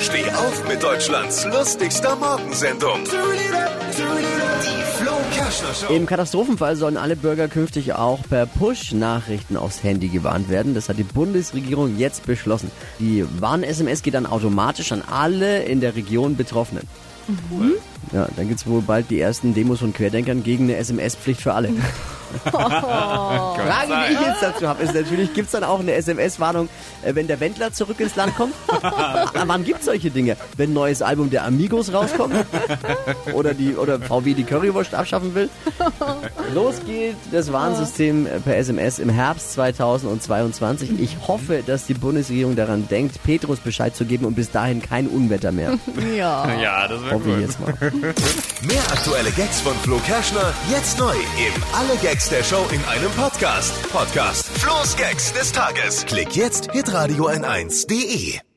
Steh auf mit Deutschlands lustigster Morgensendung. Im Katastrophenfall sollen alle Bürger künftig auch per Push-Nachrichten aufs Handy gewarnt werden. Das hat die Bundesregierung jetzt beschlossen. Die Warn-SMS geht dann automatisch an alle in der Region Betroffenen. Ja, dann gibt's wohl bald die ersten Demos von Querdenkern gegen eine SMS-Pflicht für alle. Frage, die ich jetzt dazu habe, ist natürlich, gibt's dann auch eine SMS-Warnung, äh, wenn der Wendler zurück ins Land kommt? Wann gibt's solche Dinge? Wenn ein neues Album der Amigos rauskommt? Oder, die, oder VW die Currywurst abschaffen will? Los geht das Warnsystem per SMS im Herbst 2022. Ich hoffe, dass die Bundesregierung daran denkt, Petrus Bescheid zu geben und bis dahin kein Unwetter mehr. Ja. Ja, das wäre cool. jetzt mal. Mehr aktuelle Gags von Flo Kerschner jetzt neu im Alle Gags der Show in einem Podcast. Podcast Flo's Gags des Tages. Klick jetzt hitradio n1.de.